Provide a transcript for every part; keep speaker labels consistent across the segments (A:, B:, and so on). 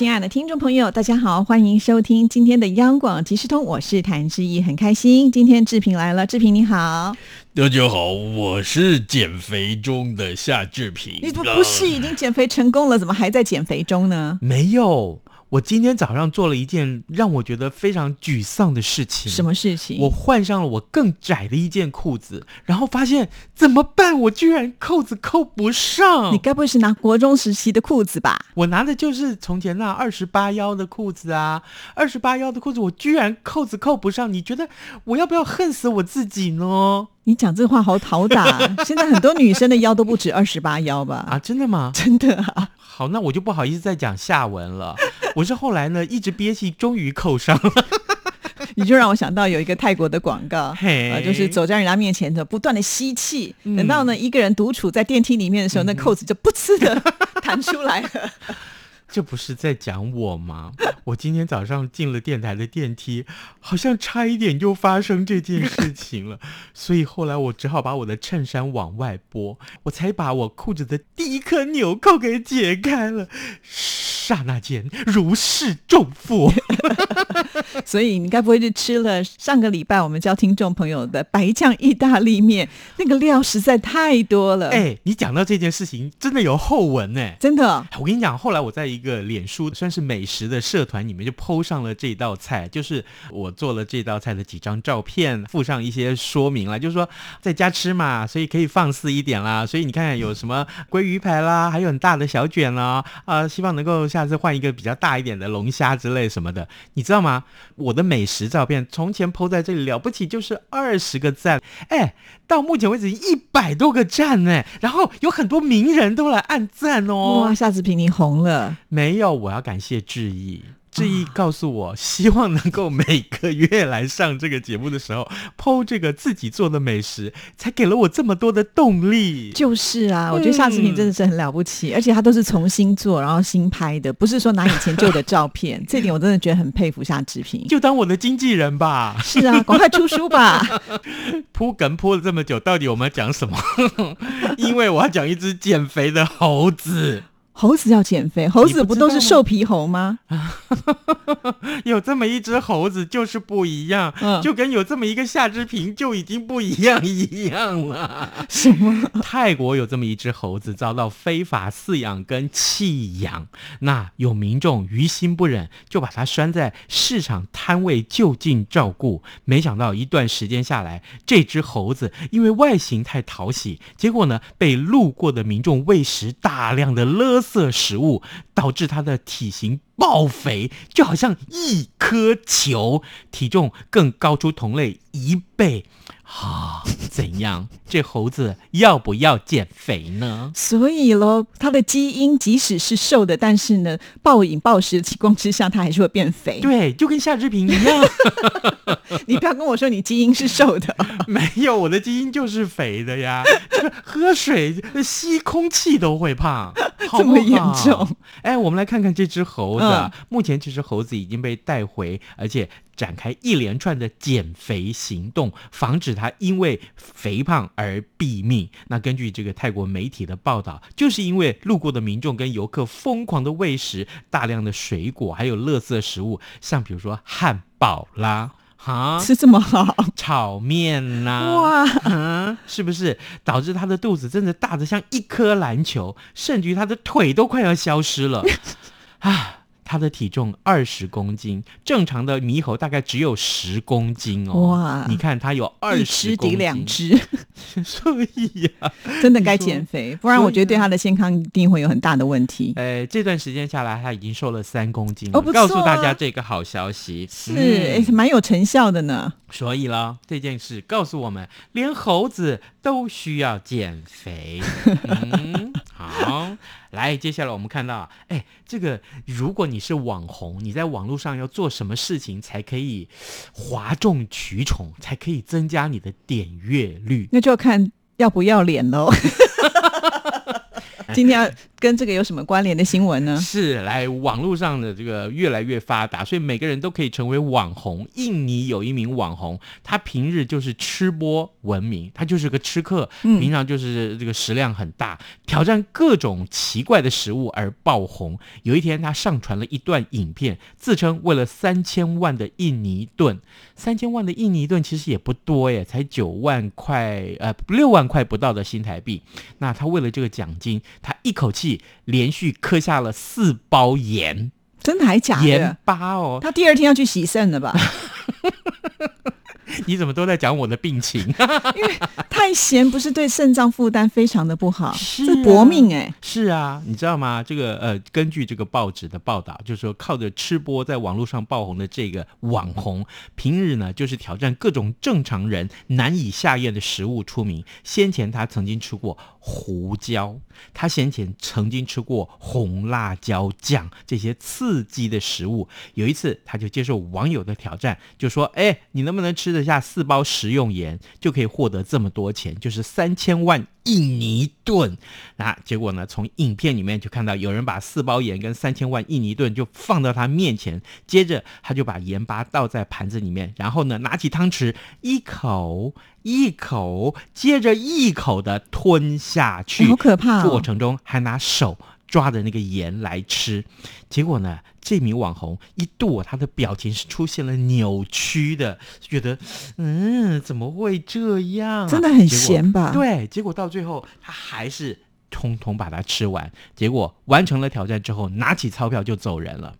A: 亲爱的听众朋友，大家好，欢迎收听今天的央广即时通，我是谭志毅，很开心今天志平来了，志平你好。
B: 大家好，我是减肥中的夏志平。
A: 你不不是已经减肥成功了，怎么还在减肥中呢？
B: 没有。我今天早上做了一件让我觉得非常沮丧的事情。
A: 什么事情？
B: 我换上了我更窄的一件裤子，然后发现怎么办？我居然扣子扣不上。
A: 你该不会是拿国中时期的裤子吧？
B: 我拿的就是从前那二十八腰的裤子啊，二十八腰的裤子，我居然扣子扣不上。你觉得我要不要恨死我自己呢？
A: 你讲这话好讨打。现在很多女生的腰都不止二十八腰吧？
B: 啊，真的吗？
A: 真的啊。
B: 好，那我就不好意思再讲下文了。我是后来呢，一直憋气，终于扣上了。
A: 你就让我想到有一个泰国的广告，啊，就是走在人家面前的，不断的吸气，等到呢一个人独处在电梯里面的时候，那扣子就噗呲的弹出来了。
B: 这不是在讲我吗？我今天早上进了电台的电梯，好像差一点就发生这件事情了，所以后来我只好把我的衬衫往外拨，我才把我裤子的第一颗纽扣给解开了。刹那间如释重负，
A: 所以你该不会是吃了上个礼拜我们教听众朋友的白酱意大利面？那个料实在太多了。
B: 哎，你讲到这件事情，真的有后文呢，
A: 真的。
B: 我跟你讲，后来我在一个脸书算是美食的社团里面就 PO 上了这道菜，就是我做了这道菜的几张照片，附上一些说明了，就是说在家吃嘛，所以可以放肆一点啦。所以你看有什么鲑鱼排啦，还有很大的小卷啦，啊，希望能够像。下次换一个比较大一点的龙虾之类什么的，你知道吗？我的美食照片从前 PO 在这里了不起就是二十个赞，哎，到目前为止一百多个赞呢，然后有很多名人都来按赞哦。
A: 哇，夏子平你红了？
B: 没有，我要感谢志毅。志毅告诉我，希望能够每个月来上这个节目的时候，剖这个自己做的美食，才给了我这么多的动力。
A: 就是啊，我觉得夏志平真的是很了不起，而且他都是重新做，然后新拍的，不是说拿以前旧的照片。这点我真的觉得很佩服夏志平。
B: 就当我的经纪人吧。
A: 是啊，赶快出书吧。
B: 铺梗铺了这么久，到底我们要讲什么？因为我要讲一只减肥的猴子。
A: 猴子要减肥，猴子不都是瘦皮猴吗？
B: 有这么一只猴子就是不一样，就跟有这么一个夏之平就已经不一样一样了。
A: 什么？
B: 泰国有这么一只猴子遭到非法饲养跟弃养，那有民众于心不忍，就把它拴在市场摊位就近照顾。没想到一段时间下来，这只猴子因为外形太讨喜，结果呢被路过的民众喂食大量的勒。色食物导致它的体型爆肥，就好像一颗球，体重更高出同类一倍。啊，怎样？这猴子要不要减肥呢？
A: 所以喽，它的基因即使是瘦的，但是呢，暴饮暴食的情况之下，它还是会变肥。
B: 对，就跟夏志平一样。
A: 你不要跟我说你基因是瘦的，
B: 没有，我的基因就是肥的呀。喝水、吸空气都会胖，
A: 这么严重？
B: 哎，我们来看看这只猴子。目前这只猴子已经被带回，而且。展开一连串的减肥行动，防止它因为肥胖而毙命。那根据这个泰国媒体的报道，就是因为路过的民众跟游客疯狂的喂食大量的水果，还有垃圾食物，像比如说汉堡啦，
A: 哈，吃这么好，
B: 炒面呐，哇，是不是？导致他的肚子真的大的像一颗篮球，甚至于他的腿都快要消失了。啊？它的体重二十公斤，正常的猕猴大概只有十公斤哦。哇！你看他有二十公斤，
A: 两只，
B: 所以呀，
A: 真的该减肥，不然我觉得对他的健康一定会有很大的问题。
B: 哎，这段时间下来，他已经瘦了三公斤。哦，告诉大家这个好消息，
A: 是蛮有成效的呢。
B: 所以啦，这件事告诉我们，连猴子都需要减肥。嗯，好。来，接下来我们看到，哎，这个如果你是网红，你在网络上要做什么事情才可以哗众取宠，才可以增加你的点阅率？
A: 那就要看要不要脸喽。今天要跟这个有什么关联的新闻呢？
B: 是来网络上的这个越来越发达，所以每个人都可以成为网红。印尼有一名网红，他平日就是吃播闻名，他就是个吃客，平常就是这个食量很大，挑战各种奇怪的食物而爆红。有一天，他上传了一段影片，自称为了三千万的印尼盾，三千万的印尼盾其实也不多耶，才九万块，呃，六万块不到的新台币。那他为了这个奖金，他一口气。连续磕下了四包盐，
A: 真的还假的？
B: 盐巴哦，
A: 他第二天要去洗肾了吧？
B: 你怎么都在讲我的病情？
A: 因为太咸不是对肾脏负担非常的不好，是搏命哎。
B: 是啊，你知道吗？这个呃，根据这个报纸的报道，就是说靠着吃播在网络上爆红的这个网红，平日呢就是挑战各种正常人难以下咽的食物出名。先前他曾经吃过胡椒，他先前曾经吃过红辣椒酱这些刺激的食物。有一次，他就接受网友的挑战，就说：“哎，你能不能吃得下四包食用盐，就可以获得这么多钱，就是三千万印尼盾。那结果呢？从影片里面就看到有人把四包盐跟三千万印尼盾就放到他面前，接着他就把盐巴倒在盘子里面，然后呢，拿起汤匙一口一口接着一口的吞下去，
A: 好可怕！
B: 过程中还拿手。抓着那个盐来吃，结果呢？这名网红一度他的表情是出现了扭曲的，觉得嗯，怎么会这样？
A: 真的很咸吧？
B: 对，结果到最后他还是通通把它吃完，结果完成了挑战之后，拿起钞票就走人了。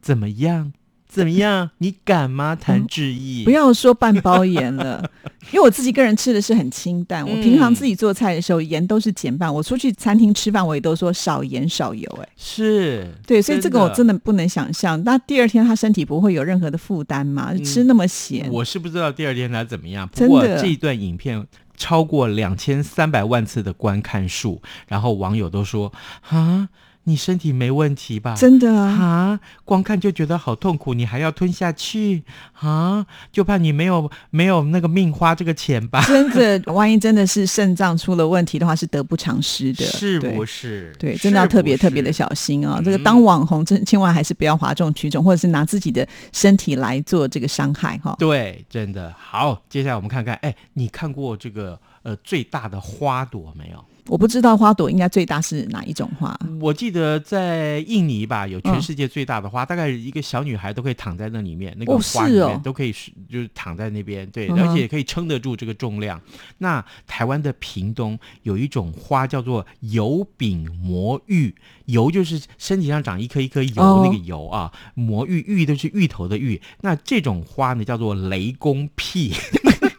B: 怎么样？怎么样？你敢吗，谭志毅？
A: 不要说半包盐了，因为我自己个人吃的是很清淡。我平常自己做菜的时候，盐都是减半。我出去餐厅吃饭，我也都说少盐少油。哎，
B: 是
A: 对，所以这个我真的不能想象。那第二天他身体不会有任何的负担吗？吃那么咸？
B: 我是不知道第二天他怎么样。不过这一段影片超过两千三百万次的观看数，然后网友都说啊。你身体没问题吧？
A: 真的啊！
B: 啊，光看就觉得好痛苦，你还要吞下去啊？就怕你没有没有那个命花这个钱吧？
A: 真的，万一真的是肾脏出了问题的话，是得不偿失的，
B: 是不是？
A: 对，真的要特别特别的小心啊！这个当网红，真千万还是不要哗众取宠，或者是拿自己的身体来做这个伤害哈。
B: 对，真的好。接下来我们看看，哎，你看过这个呃最大的花朵没有？
A: 我不知道花朵应该最大是哪一种花？
B: 我记得在印尼吧，有全世界最大的花，大概一个小女孩都可以躺在那里面，那个花里面都可以就是躺在那边，对，而且可以撑得住这个重量。那台湾的屏东有一种花叫做油饼魔芋，油就是身体上长一颗一颗油那个油啊，魔芋芋都是芋头的芋。那这种花呢叫做雷公屁。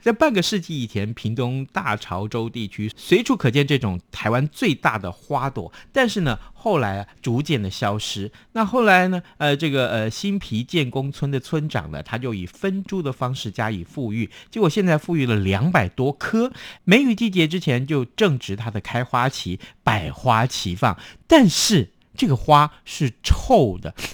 B: 在半个世纪以前，屏东大潮州地区随处可见这种台湾最大的花朵，但是呢，后来逐渐的消失。那后来呢，呃，这个呃新皮建工村的村长呢，他就以分株的方式加以富裕，结果现在富裕了两百多棵。梅雨季节之前就正值它的开花期，百花齐放，但是这个花是臭的。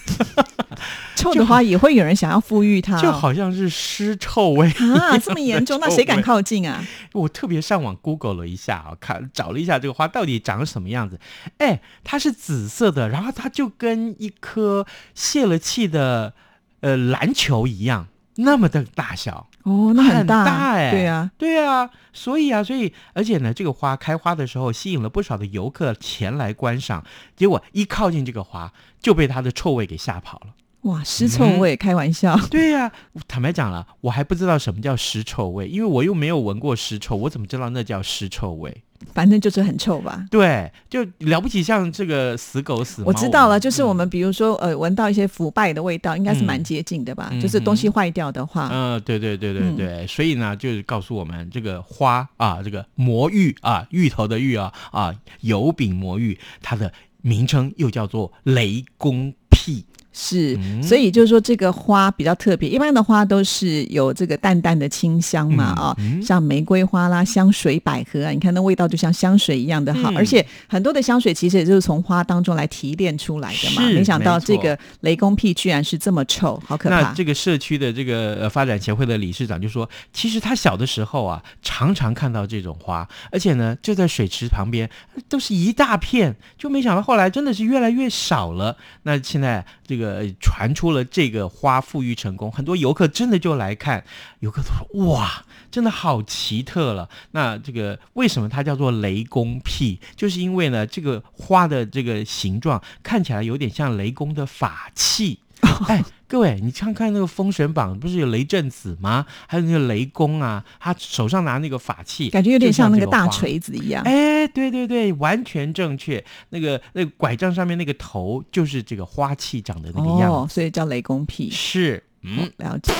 A: 臭的花也会有人想要富裕它，
B: 就好像是尸臭味
A: 啊，这么严重，那谁敢靠近啊？
B: 我特别上网 Google 了一下啊，看找了一下这个花到底长什么样子。哎，它是紫色的，然后它就跟一颗泄了气的呃篮球一样，那么的大小
A: 哦，那很
B: 大哎，
A: 对呀，
B: 对呀，所以啊，所以而且呢，这个花开花的时候吸引了不少的游客前来观赏，结果一靠近这个花就被它的臭味给吓跑了。
A: 哇，尸臭味！开玩笑。
B: 对呀，坦白讲了，我还不知道什么叫尸臭味，因为我又没有闻过尸臭，我怎么知道那叫尸臭味？
A: 反正就是很臭吧。
B: 对，就了不起，像这个死狗死猫。
A: 我知道了，就是我们比如说呃，闻到一些腐败的味道，应该是蛮接近的吧？就是东西坏掉的话。
B: 嗯，对对对对对，所以呢，就是告诉我们这个花啊，这个魔芋啊，芋头的芋啊啊，油饼魔芋，它的名称又叫做雷公屁。
A: 是，所以就是说这个花比较特别。一般的花都是有这个淡淡的清香嘛，啊，像玫瑰花啦、香水百合啊，你看那味道就像香水一样的好。而且很多的香水其实也就是从花当中来提炼出来的嘛。没想到这个雷公屁居然是这么臭，好可怕。
B: 那这个社区的这个发展协会的理事长就说，其实他小的时候啊，常常看到这种花，而且呢就在水池旁边，都是一大片，就没想到后来真的是越来越少了。那现在这个。呃，传出了这个花富裕成功，很多游客真的就来看，游客都说哇，真的好奇特了。那这个为什么它叫做雷公屁？就是因为呢，这个花的这个形状看起来有点像雷公的法器。哎，各位，你看看那个《封神榜》，不是有雷震子吗？还有那个雷公啊，他手上拿那个法器，
A: 感觉有点
B: 像
A: 那个大锤子一样。
B: 哎，对对对，完全正确。那个那个拐杖上面那个头，就是这个花器长的那个样
A: 子，所以叫雷公屁。
B: 是，嗯，
A: 了解。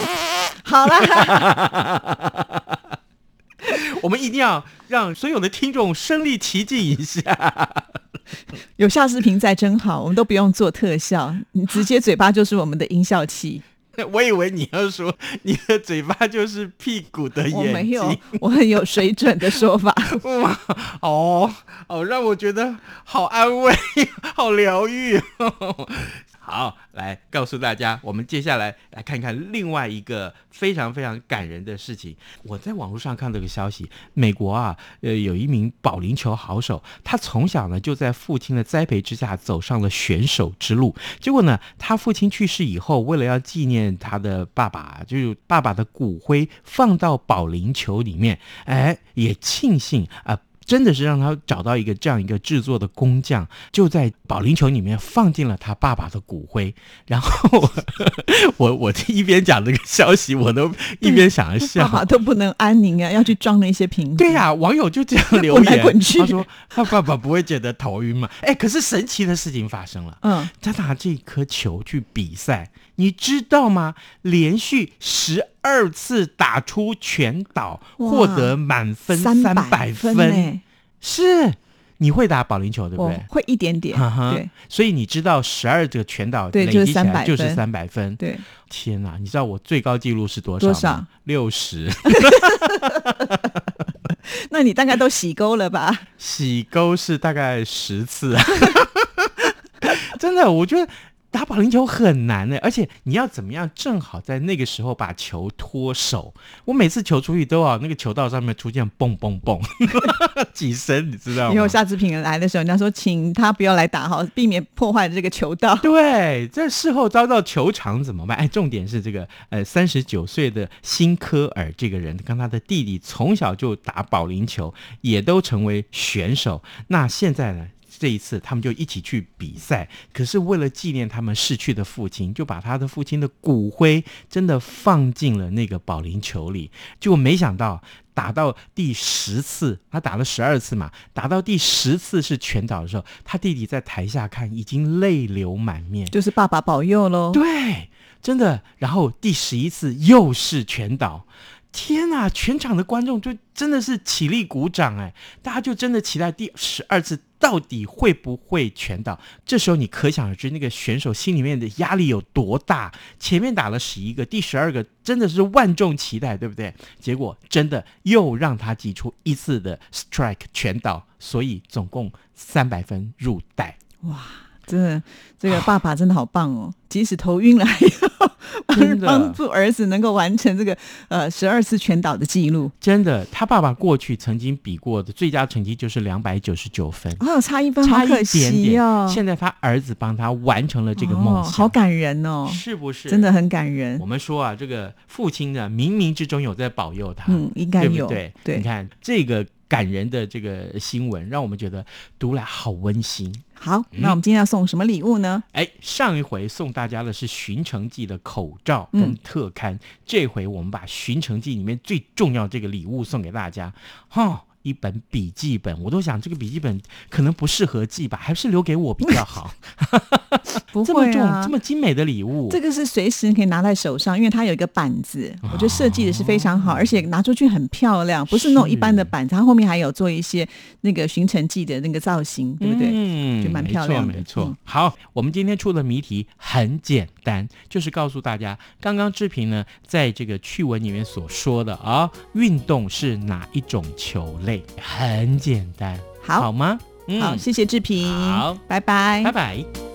A: 好了，
B: 我们一定要让所有的听众身临其境一下。
A: 有下视频在真好，我们都不用做特效，你直接嘴巴就是我们的音效器。
B: 我以为你要说 你的嘴巴就是屁股的眼睛，我
A: 没有，我很有水准的说法。
B: 哇，哦哦，让我觉得好安慰，好疗愈。好，来告诉大家，我们接下来来看看另外一个非常非常感人的事情。我在网络上看到个消息，美国啊，呃，有一名保龄球好手，他从小呢就在父亲的栽培之下走上了选手之路。结果呢，他父亲去世以后，为了要纪念他的爸爸，就是爸爸的骨灰放到保龄球里面，哎，也庆幸啊。真的是让他找到一个这样一个制作的工匠，就在保龄球里面放进了他爸爸的骨灰。然后我 我一边讲这个消息，我都一边 想着笑。
A: 爸爸都不能安宁啊，要去装那些瓶子。
B: 对呀，网友就这样留言，他说他爸爸不会觉得头晕吗？哎，可是神奇的事情发生了。嗯，他拿这颗球去比赛。你知道吗？连续十二次打出全倒，获得满分三百分。是，你会打保龄球对不对？
A: 会一点点。对，
B: 所以你知道十二个全倒累积起来就是三百分。
A: 对，
B: 天哪！你知道我最高纪录是多
A: 少？多少？
B: 六十。
A: 那你大概都洗钩了吧？
B: 洗钩是大概十次。真的，我觉得。打保龄球很难的，而且你要怎么样正好在那个时候把球脱手？我每次球出去都要那个球道上面出现蹦蹦蹦 几声，你知道吗？
A: 以后下次品来的时候，人家说请他不要来打，好避免破坏这个球道。
B: 对，这事后遭到球场怎么办？哎，重点是这个呃，三十九岁的辛科尔这个人，跟他的弟弟从小就打保龄球，也都成为选手。那现在呢？这一次，他们就一起去比赛。可是为了纪念他们逝去的父亲，就把他的父亲的骨灰真的放进了那个保龄球里。结果没想到，打到第十次，他打了十二次嘛，打到第十次是全倒的时候，他弟弟在台下看，已经泪流满面，
A: 就是爸爸保佑喽。
B: 对，真的。然后第十一次又是全倒。天呐！全场的观众就真的是起立鼓掌哎，大家就真的期待第十二次到底会不会全倒。这时候你可想而知，那个选手心里面的压力有多大。前面打了十一个，第十二个真的是万众期待，对不对？结果真的又让他挤出一次的 strike 全倒，所以总共三百分入袋。哇！
A: 真的，这个爸爸真的好棒哦！即使头晕了，帮助儿子能够完成这个呃十二次全岛的记录。
B: 真的，他爸爸过去曾经比过的最佳成绩就是两百九十九分，
A: 哦，差一分，
B: 差
A: 一点
B: 点。现在他儿子帮他完成了这个梦想，
A: 好感人哦！
B: 是不是？
A: 真的很感人。
B: 我们说啊，这个父亲呢，冥冥之中有在保佑他，
A: 嗯，应该有。
B: 对，
A: 对，
B: 你看这个感人的这个新闻，让我们觉得读来好温馨。
A: 好，那我们今天要送什么礼物呢？
B: 哎，上一回送大家的是《寻城记》的口罩跟特刊，这回我们把《寻城记》里面最重要这个礼物送给大家。哈，一本笔记本，我都想这个笔记本可能不适合寄吧，还是留给我比较好。
A: 不
B: 这么重、这。么精美的礼物，
A: 这个是随时可以拿在手上，因为它有一个板子，我觉得设计的是非常好，而且拿出去很漂亮，不是那种一般的板子，它后面还有做一些那个寻城记的那个造型，对不对？
B: 嗯，
A: 就蛮漂亮的
B: 没错，没错
A: 嗯
B: 好，我们今天出的谜题很简单，就是告诉大家，刚刚志平呢在这个趣闻里面所说的啊，运动是哪一种球类？很简单，
A: 好。
B: 好吗？嗯。
A: 好，谢谢志平，
B: 好。
A: 拜拜，
B: 拜拜。